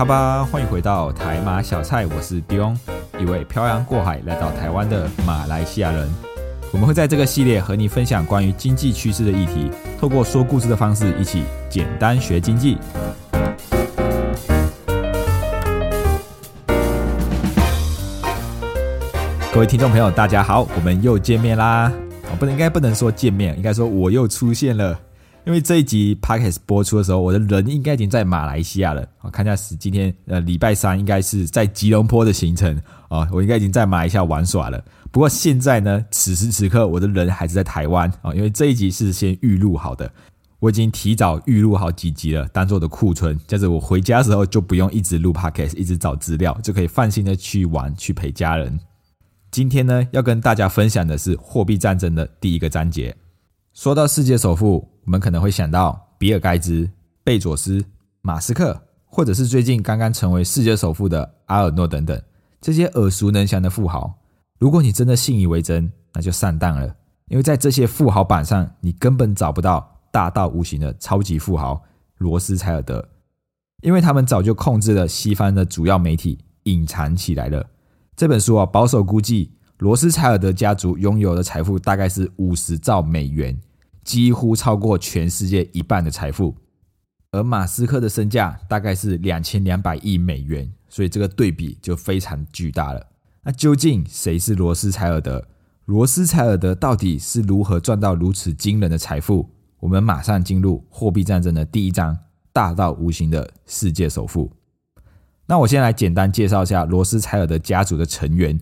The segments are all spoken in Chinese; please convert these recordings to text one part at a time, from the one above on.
卡巴，欢迎回到台马小菜，我是 Dion，一位漂洋过海来到台湾的马来西亚人。我们会在这个系列和你分享关于经济趋势的议题，透过说故事的方式，一起简单学经济。各位听众朋友，大家好，我们又见面啦！我不能应该不能说见面，应该说我又出现了。因为这一集 podcast 播出的时候，我的人应该已经在马来西亚了。我看一下是今天呃礼拜三，应该是在吉隆坡的行程啊，我应该已经在马来西亚玩耍了。不过现在呢，此时此刻我的人还是在台湾啊，因为这一集是先预录好的，我已经提早预录好几集了，当做的库存，这样子我回家的时候就不用一直录 podcast，一直找资料，就可以放心的去玩去陪家人。今天呢，要跟大家分享的是货币战争的第一个章节。说到世界首富，我们可能会想到比尔盖茨、贝佐斯、马斯克，或者是最近刚刚成为世界首富的阿尔诺等等这些耳熟能详的富豪。如果你真的信以为真，那就上当了，因为在这些富豪榜上，你根本找不到大到无形的超级富豪罗斯柴尔德，因为他们早就控制了西方的主要媒体，隐藏起来了。这本书啊，保守估计，罗斯柴尔德家族拥有的财富大概是五十兆美元，几乎超过全世界一半的财富。而马斯克的身价大概是两千两百亿美元，所以这个对比就非常巨大了。那究竟谁是罗斯柴尔德？罗斯柴尔德到底是如何赚到如此惊人的财富？我们马上进入货币战争的第一章：大到无形的世界首富。那我先来简单介绍一下罗斯柴尔德家族的成员。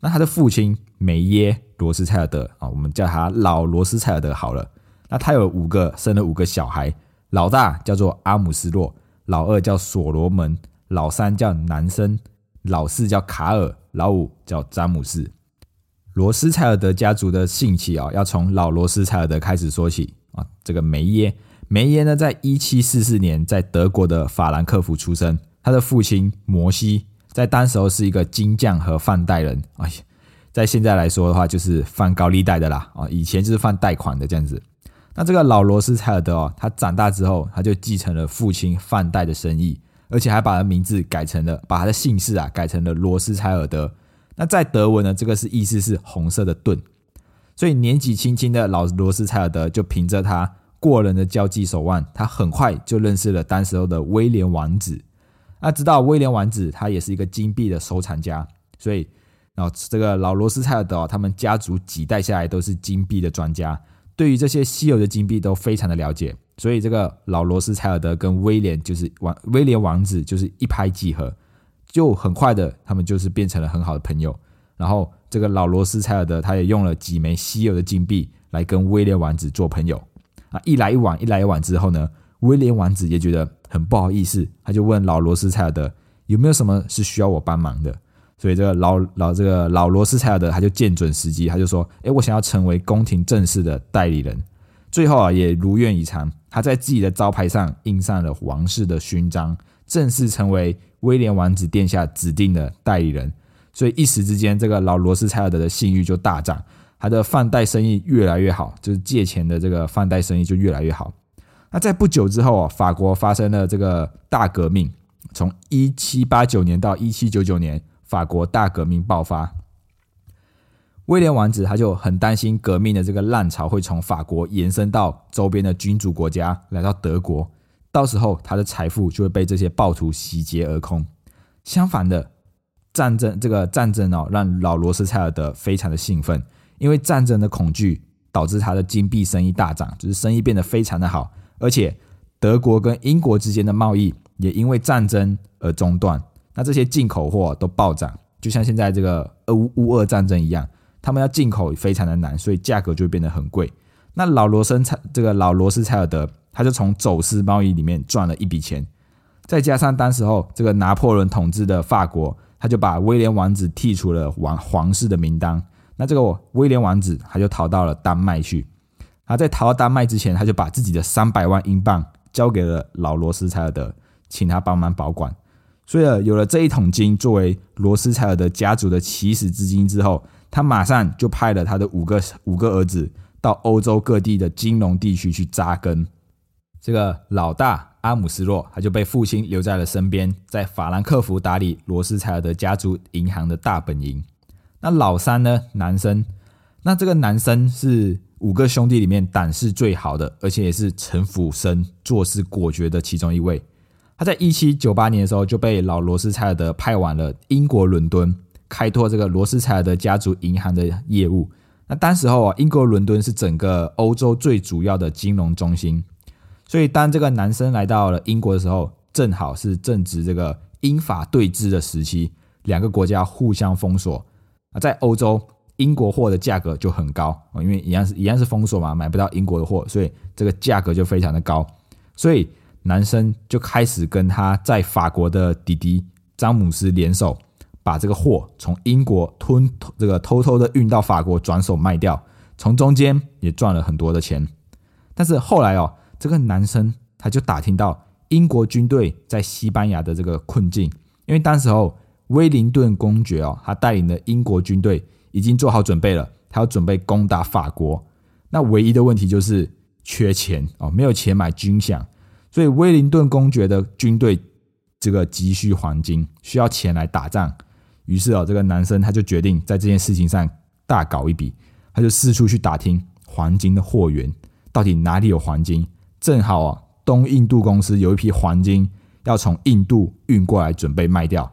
那他的父亲梅耶罗斯柴尔德啊，我们叫他老罗斯柴尔德好了。那他有五个，生了五个小孩。老大叫做阿姆斯洛，老二叫所罗门，老三叫南森，老四叫卡尔，老五叫詹姆斯。罗斯柴尔德家族的兴起啊，要从老罗斯柴尔德开始说起啊。这个梅耶，梅耶呢，在一七四四年在德国的法兰克福出生。他的父亲摩西在当时候是一个金匠和放贷人，哎，在现在来说的话，就是放高利贷的啦，啊，以前就是放贷款的这样子。那这个老罗斯柴尔德哦，他长大之后，他就继承了父亲放贷的生意，而且还把他名字改成了，把他的姓氏啊改成了罗斯柴尔德。那在德文呢，这个是意思是红色的盾。所以年纪轻轻的老罗斯柴尔德就凭着他过人的交际手腕，他很快就认识了当时候的威廉王子。那知道威廉王子他也是一个金币的收藏家，所以，然后这个老罗斯柴尔德哦他们家族几代下来都是金币的专家，对于这些稀有的金币都非常的了解，所以这个老罗斯柴尔德跟威廉就是王威廉王子就是一拍即合，就很快的他们就是变成了很好的朋友。然后这个老罗斯柴尔德他也用了几枚稀有的金币来跟威廉王子做朋友，啊，一来一往，一来一往之后呢？威廉王子也觉得很不好意思，他就问老罗斯柴尔德有没有什么是需要我帮忙的。所以这个老老这个老罗斯柴尔德他就见准时机，他就说：“哎，我想要成为宫廷正式的代理人。”最后啊，也如愿以偿，他在自己的招牌上印上了王室的勋章，正式成为威廉王子殿下指定的代理人。所以一时之间，这个老罗斯柴尔德的信誉就大涨，他的放贷生意越来越好，就是借钱的这个放贷生意就越来越好。那在不久之后啊，法国发生了这个大革命。从一七八九年到一七九九年，法国大革命爆发。威廉王子他就很担心革命的这个浪潮会从法国延伸到周边的君主国家，来到德国，到时候他的财富就会被这些暴徒洗劫而空。相反的，战争这个战争哦，让老罗斯柴尔德非常的兴奋，因为战争的恐惧导致他的金币生意大涨，就是生意变得非常的好。而且德国跟英国之间的贸易也因为战争而中断，那这些进口货都暴涨，就像现在这个乌乌俄战争一样，他们要进口非常的难，所以价格就会变得很贵。那老罗森柴这个老罗斯柴尔德他就从走私贸易里面赚了一笔钱。再加上当时候这个拿破仑统治的法国，他就把威廉王子剔除了王皇室的名单。那这个威廉王子他就逃到了丹麦去。他在逃到丹麦之前，他就把自己的三百万英镑交给了老罗斯柴尔德，请他帮忙保管。所以，有了这一桶金作为罗斯柴尔德家族的起始资金之后，他马上就派了他的五个五个儿子到欧洲各地的金融地区去扎根。这个老大阿姆斯洛，他就被父亲留在了身边，在法兰克福打理罗斯柴尔德家族银行的大本营。那老三呢，男生，那这个男生是五个兄弟里面胆识最好的，而且也是城府深、做事果决的其中一位。他在一七九八年的时候就被老罗斯柴尔德派往了英国伦敦，开拓这个罗斯柴尔德家族银行的业务。那当时候啊，英国伦敦是整个欧洲最主要的金融中心，所以当这个男生来到了英国的时候，正好是正值这个英法对峙的时期，两个国家互相封锁啊，在欧洲英国货的价格就很高，因为一样是一样是封锁嘛，买不到英国的货，所以这个价格就非常的高，所以。男生就开始跟他在法国的弟弟詹姆斯联手，把这个货从英国吞这个偷偷的运到法国，转手卖掉，从中间也赚了很多的钱。但是后来哦，这个男生他就打听到英国军队在西班牙的这个困境，因为当时候威灵顿公爵哦，他带领的英国军队已经做好准备了，他要准备攻打法国。那唯一的问题就是缺钱哦，没有钱买军饷。所以威灵顿公爵的军队这个急需黄金，需要钱来打仗。于是哦，这个男生他就决定在这件事情上大搞一笔，他就四处去打听黄金的货源，到底哪里有黄金。正好啊，东印度公司有一批黄金要从印度运过来，准备卖掉。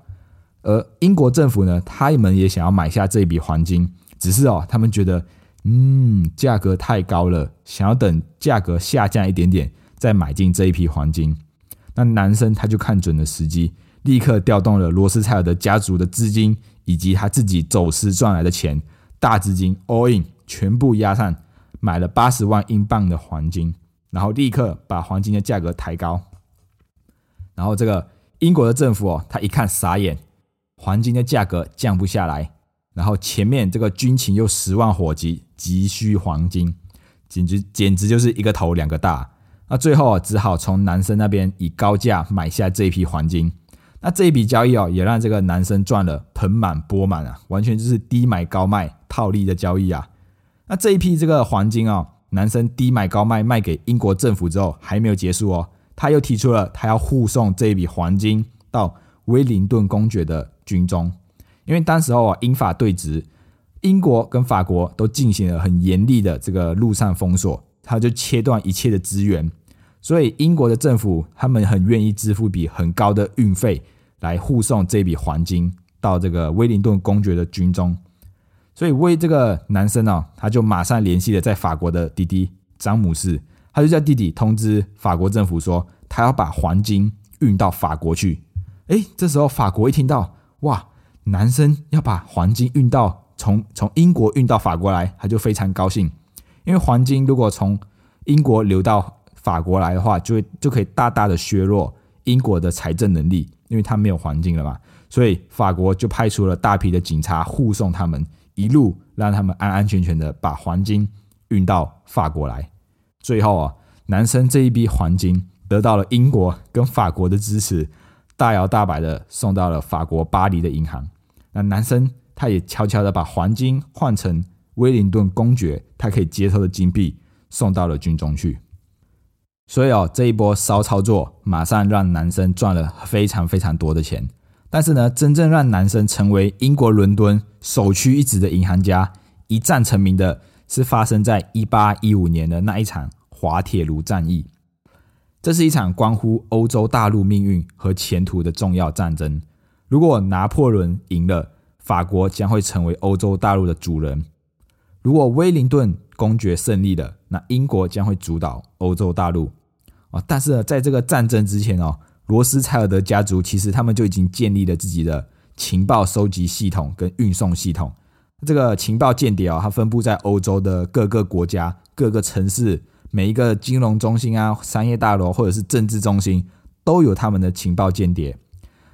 而英国政府呢，他们也想要买下这一笔黄金，只是哦，他们觉得嗯价格太高了，想要等价格下降一点点。再买进这一批黄金，那男生他就看准了时机，立刻调动了罗斯柴尔德家族的资金以及他自己走私赚来的钱，大资金 all in 全部压上，买了八十万英镑的黄金，然后立刻把黄金的价格抬高。然后这个英国的政府哦，他一看傻眼，黄金的价格降不下来，然后前面这个军情又十万火急，急需黄金，简直简直就是一个头两个大。那最后啊，只好从男生那边以高价买下这一批黄金。那这一笔交易哦，也让这个男生赚了盆满钵满啊，完全就是低买高卖套利的交易啊。那这一批这个黄金哦，男生低买高卖卖给英国政府之后，还没有结束哦，他又提出了他要护送这一笔黄金到威灵顿公爵的军中，因为当时候啊，英法对峙，英国跟法国都进行了很严厉的这个陆上封锁。他就切断一切的资源，所以英国的政府他们很愿意支付笔很高的运费来护送这笔黄金到这个威灵顿公爵的军中。所以为这个男生啊，他就马上联系了在法国的弟弟詹姆斯，他就叫弟弟通知法国政府说，他要把黄金运到法国去。诶，这时候法国一听到，哇，男生要把黄金运到从从英国运到法国来，他就非常高兴。因为黄金如果从英国流到法国来的话，就会就可以大大的削弱英国的财政能力，因为他没有黄金了嘛。所以法国就派出了大批的警察护送他们，一路让他们安安全全的把黄金运到法国来。最后啊，男生这一笔黄金得到了英国跟法国的支持，大摇大摆的送到了法国巴黎的银行。那男生他也悄悄的把黄金换成。威灵顿公爵他可以接受的金币送到了军中去，所以哦，这一波骚操作马上让男生赚了非常非常多的钱。但是呢，真正让男生成为英国伦敦首屈一指的银行家、一战成名的，是发生在一八一五年的那一场滑铁卢战役。这是一场关乎欧洲大陆命运和前途的重要战争。如果拿破仑赢了，法国将会成为欧洲大陆的主人。如果威灵顿公爵胜利了，那英国将会主导欧洲大陆啊！但是呢，在这个战争之前哦，罗斯柴尔德家族其实他们就已经建立了自己的情报收集系统跟运送系统。这个情报间谍啊，它分布在欧洲的各个国家、各个城市，每一个金融中心啊、商业大楼或者是政治中心都有他们的情报间谍。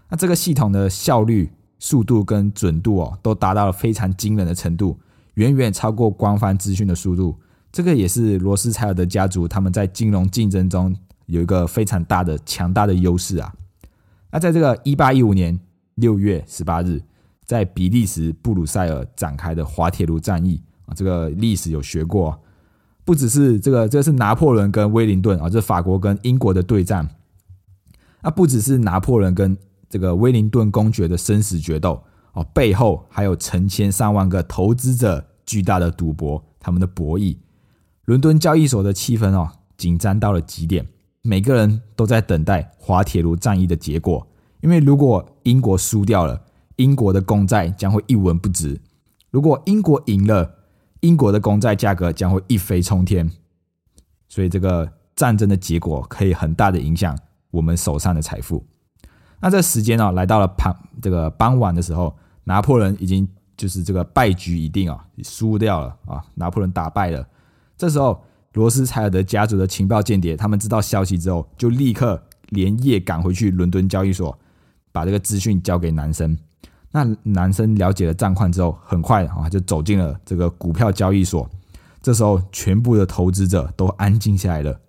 那这个系统的效率、速度跟准度哦，都达到了非常惊人的程度，远远超过官方资讯的速度。这个也是罗斯柴尔德家族他们在金融竞争中有一个非常大的、强大的优势啊。那在这个一八一五年六月十八日，在比利时布鲁塞尔展开的滑铁卢战役啊，这个历史有学过，不只是这个，这是拿破仑跟威灵顿啊，这法国跟英国的对战。那不只是拿破仑跟这个威灵顿公爵的生死决斗哦，背后还有成千上万个投资者巨大的赌博，他们的博弈。伦敦交易所的气氛哦，紧张到了极点，每个人都在等待滑铁卢战役的结果。因为如果英国输掉了，英国的公债将会一文不值；如果英国赢了，英国的公债价格将会一飞冲天。所以，这个战争的结果可以很大的影响我们手上的财富。那这时间呢，来到了傍这个傍晚的时候，拿破仑已经就是这个败局已定啊，输掉了啊，拿破仑打败了。这时候，罗斯柴尔德家族的情报间谍，他们知道消息之后，就立刻连夜赶回去伦敦交易所，把这个资讯交给男生。那男生了解了战况之后，很快啊就走进了这个股票交易所。这时候，全部的投资者都安静下来了，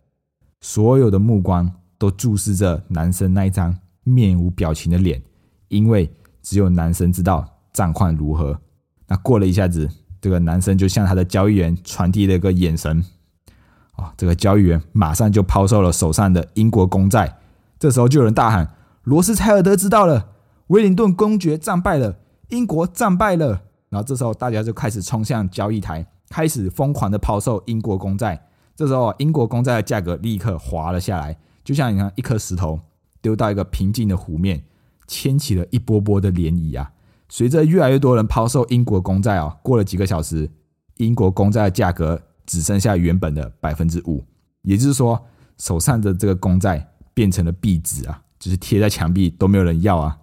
所有的目光都注视着男生那一张面无表情的脸，因为只有男生知道战况如何。那过了一下子。这个男生就向他的交易员传递了一个眼神，哦，这个交易员马上就抛售了手上的英国公债。这时候就有人大喊：“罗斯柴尔德知道了，威灵顿公爵战败了，英国战败了。”然后这时候大家就开始冲向交易台，开始疯狂的抛售英国公债。这时候英国公债的价格立刻滑了下来，就像你看一颗石头丢到一个平静的湖面，牵起了一波波的涟漪啊。随着越来越多人抛售英国公债啊，过了几个小时，英国公债的价格只剩下原本的百分之五，也就是说，手上的这个公债变成了壁纸啊，就是贴在墙壁都没有人要啊。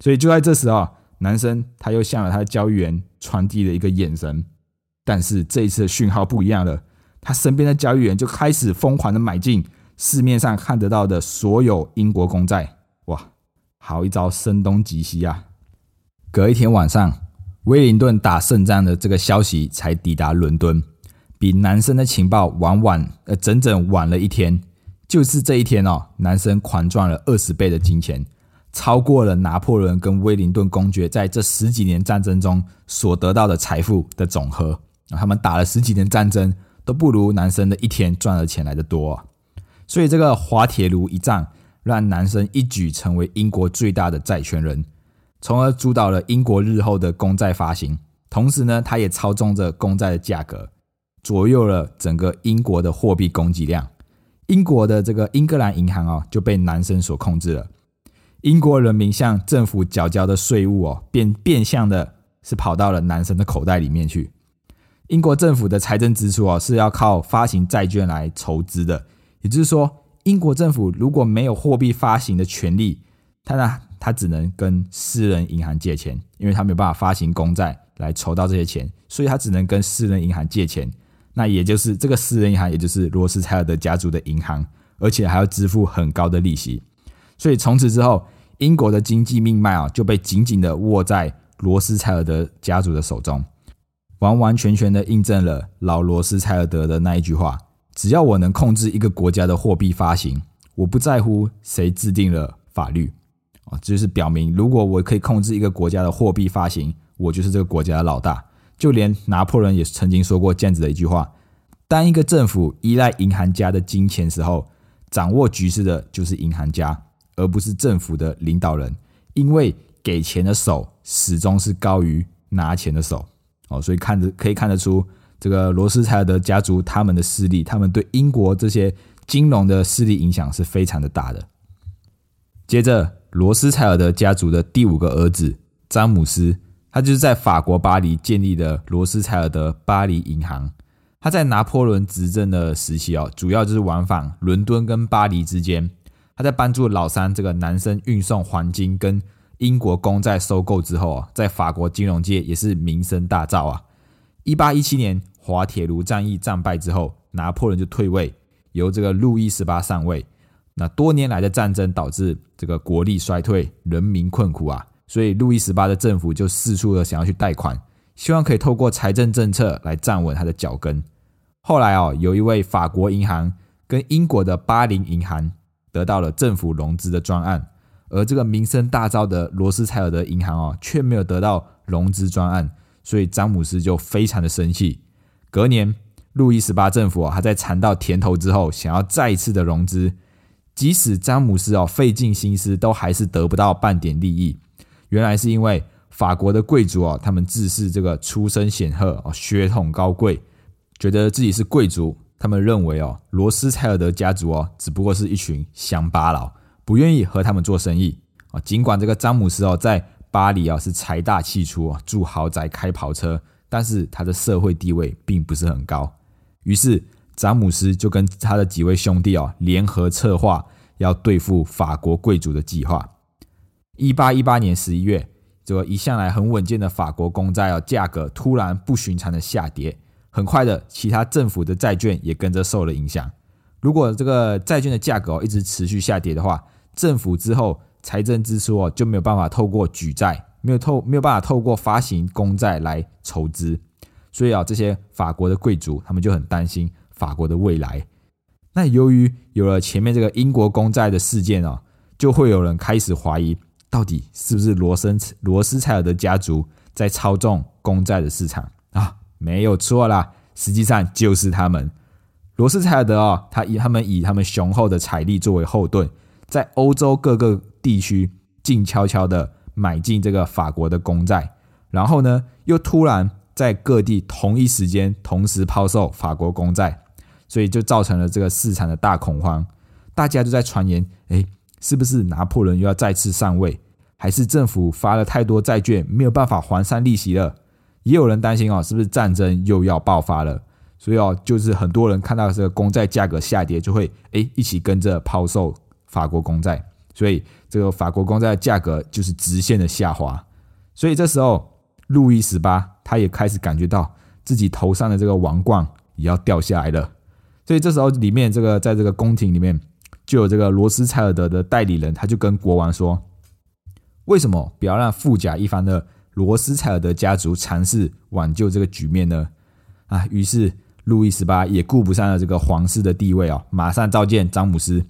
所以就在这时候，男生他又向了他的交易员传递了一个眼神，但是这一次的讯号不一样了，他身边的交易员就开始疯狂的买进市面上看得到的所有英国公债。哇，好一招声东击西啊！隔一天晚上，威灵顿打胜仗的这个消息才抵达伦敦，比男生的情报晚晚呃整整晚了一天。就是这一天哦，男生狂赚了二十倍的金钱，超过了拿破仑跟威灵顿公爵在这十几年战争中所得到的财富的总和。他们打了十几年战争，都不如男生的一天赚的钱来的多。所以这个滑铁卢一战，让男生一举成为英国最大的债权人。从而主导了英国日后的公债发行，同时呢，他也操纵着公债的价格，左右了整个英国的货币供给量。英国的这个英格兰银行啊，就被男生所控制了。英国人民向政府缴交的税务哦，变变相的是跑到了男生的口袋里面去。英国政府的财政支出哦，是要靠发行债券来筹资的。也就是说，英国政府如果没有货币发行的权利，他呢？他只能跟私人银行借钱，因为他没有办法发行公债来筹到这些钱，所以他只能跟私人银行借钱。那也就是这个私人银行，也就是罗斯柴尔德家族的银行，而且还要支付很高的利息。所以从此之后，英国的经济命脉啊就被紧紧的握在罗斯柴尔德家族的手中，完完全全的印证了老罗斯柴尔德的那一句话：只要我能控制一个国家的货币发行，我不在乎谁制定了法律。啊，就是表明，如果我可以控制一个国家的货币发行，我就是这个国家的老大。就连拿破仑也曾经说过这样子的一句话：，当一个政府依赖银行家的金钱时候，掌握局势的就是银行家，而不是政府的领导人，因为给钱的手始终是高于拿钱的手。哦，所以看着可以看得出，这个罗斯柴尔德家族他们的势力，他们对英国这些金融的势力影响是非常的大的。接着。罗斯柴尔德家族的第五个儿子詹姆斯，他就是在法国巴黎建立的罗斯柴尔德巴黎银行。他在拿破仑执政的时期哦，主要就是往返伦敦跟巴黎之间。他在帮助老三这个男生运送黄金跟英国公债收购之后啊，在法国金融界也是名声大噪啊。一八一七年滑铁卢战役战败之后，拿破仑就退位，由这个路易十八上位。那多年来的战争导致这个国力衰退，人民困苦啊，所以路易十八的政府就四处的想要去贷款，希望可以透过财政政策来站稳他的脚跟。后来哦，有一位法国银行跟英国的巴林银行得到了政府融资的专案，而这个名声大噪的罗斯柴尔德银行哦，却没有得到融资专案，所以詹姆斯就非常的生气。隔年，路易十八政府啊，还在尝到甜头之后，想要再次的融资。即使詹姆斯哦费尽心思，都还是得不到半点利益。原来是因为法国的贵族哦，他们自视这个出身显赫哦，血统高贵，觉得自己是贵族。他们认为哦，罗斯柴尔德家族哦，只不过是一群乡巴佬，不愿意和他们做生意啊。尽管这个詹姆斯哦，在巴黎啊是财大气粗住豪宅、开跑车，但是他的社会地位并不是很高。于是。詹姆斯就跟他的几位兄弟哦联合策划要对付法国贵族的计划。一八一八年十一月，这个一向来很稳健的法国公债哦价格突然不寻常的下跌，很快的，其他政府的债券也跟着受了影响。如果这个债券的价格一直持续下跌的话，政府之后财政支出哦就没有办法透过举债，没有透没有办法透过发行公债来筹资，所以啊，这些法国的贵族他们就很担心。法国的未来，那由于有了前面这个英国公债的事件哦，就会有人开始怀疑，到底是不是罗森罗斯柴尔德家族在操纵公债的市场啊？没有错啦，实际上就是他们。罗斯柴尔德哦，他以他们以他们雄厚的财力作为后盾，在欧洲各个地区静悄悄的买进这个法国的公债，然后呢，又突然在各地同一时间同时抛售法国公债。所以就造成了这个市场的大恐慌，大家都在传言：哎，是不是拿破仑又要再次上位？还是政府发了太多债券，没有办法还上利息了？也有人担心哦，是不是战争又要爆发了？所以哦，就是很多人看到这个公债价格下跌，就会哎一起跟着抛售法国公债，所以这个法国公债的价格就是直线的下滑。所以这时候，路易十八他也开始感觉到自己头上的这个王冠也要掉下来了。所以这时候，里面这个在这个宫廷里面，就有这个罗斯柴尔德的代理人，他就跟国王说：“为什么不要让富甲一方的罗斯柴尔德家族尝试挽救这个局面呢？”啊，于是路易十八也顾不上了这个皇室的地位哦，马上召见詹姆斯。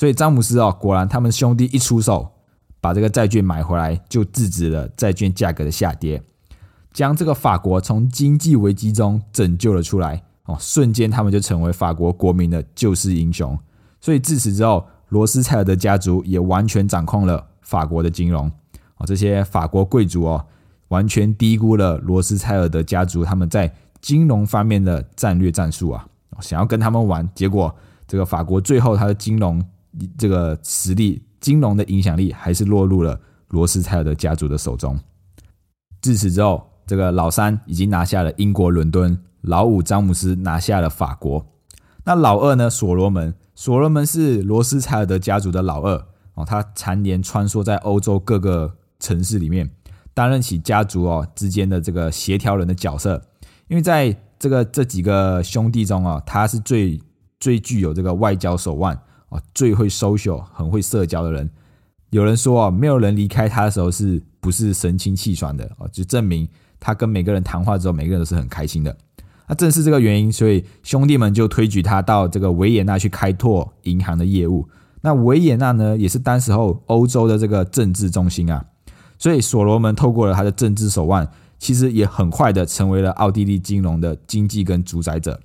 所以詹姆斯哦，果然他们兄弟一出手，把这个债券买回来，就制止了债券价格的下跌，将这个法国从经济危机中拯救了出来。哦，瞬间他们就成为法国国民的救世英雄。所以自此之后，罗斯柴尔德家族也完全掌控了法国的金融。哦，这些法国贵族哦，完全低估了罗斯柴尔德家族他们在金融方面的战略战术啊！想要跟他们玩，结果这个法国最后他的金融这个实力、金融的影响力还是落入了罗斯柴尔德家族的手中。自此之后，这个老三已经拿下了英国伦敦。老五詹姆斯拿下了法国，那老二呢？所罗门，所罗门是罗斯柴尔德家族的老二哦，他常年穿梭在欧洲各个城市里面，担任起家族哦之间的这个协调人的角色。因为在这个这几个兄弟中啊，他是最最具有这个外交手腕哦，最会 social、很会社交的人。有人说啊，没有人离开他的时候是不是神清气爽的哦，就证明他跟每个人谈话之后，每个人都是很开心的。那正是这个原因，所以兄弟们就推举他到这个维也纳去开拓银行的业务。那维也纳呢，也是当时候欧洲的这个政治中心啊。所以所罗门透过了他的政治手腕，其实也很快的成为了奥地利金融的经济跟主宰者。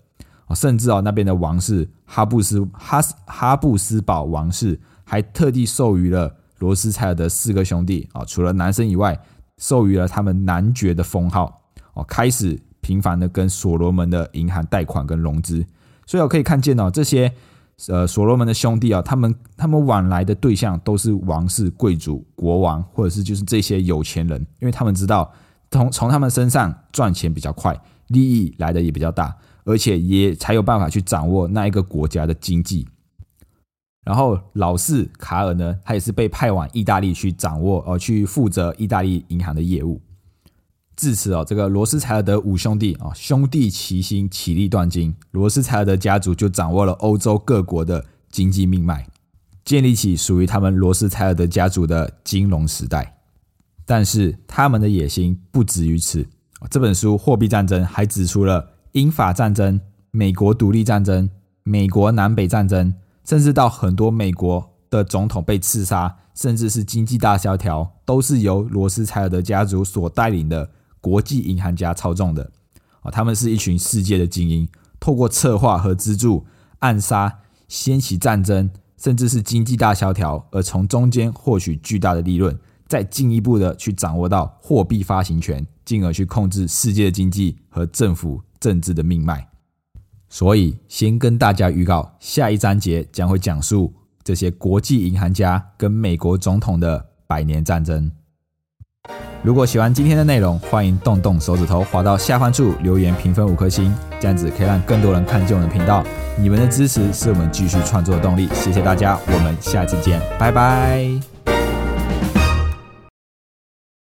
甚至啊，那边的王室哈布斯哈斯哈布斯堡王室还特地授予了罗斯柴尔德四个兄弟啊，除了男生以外，授予了他们男爵的封号哦，开始。频繁的跟所罗门的银行贷款跟融资，所以我可以看见哦，这些呃所罗门的兄弟啊，他们他们往来的对象都是王室贵族、国王，或者是就是这些有钱人，因为他们知道从从他们身上赚钱比较快，利益来的也比较大，而且也才有办法去掌握那一个国家的经济。然后老四卡尔呢，他也是被派往意大利去掌握，呃，去负责意大利银行的业务。至此哦，这个罗斯柴尔德五兄弟啊，兄弟齐心，其利断金，罗斯柴尔德家族就掌握了欧洲各国的经济命脉，建立起属于他们罗斯柴尔德家族的金融时代。但是他们的野心不止于此。这本书《货币战争》还指出了英法战争、美国独立战争、美国南北战争，甚至到很多美国的总统被刺杀，甚至是经济大萧条，都是由罗斯柴尔德家族所带领的。国际银行家操纵的啊，他们是一群世界的精英，透过策划和资助、暗杀、掀起战争，甚至是经济大萧条，而从中间获取巨大的利润，再进一步的去掌握到货币发行权，进而去控制世界经济和政府政治的命脉。所以，先跟大家预告，下一章节将会讲述这些国际银行家跟美国总统的百年战争。如果喜欢今天的内容，欢迎动动手指头滑到下方处留言评分五颗星，这样子可以让更多人看见我们的频道。你们的支持是我们继续创作的动力，谢谢大家，我们下次见，拜拜。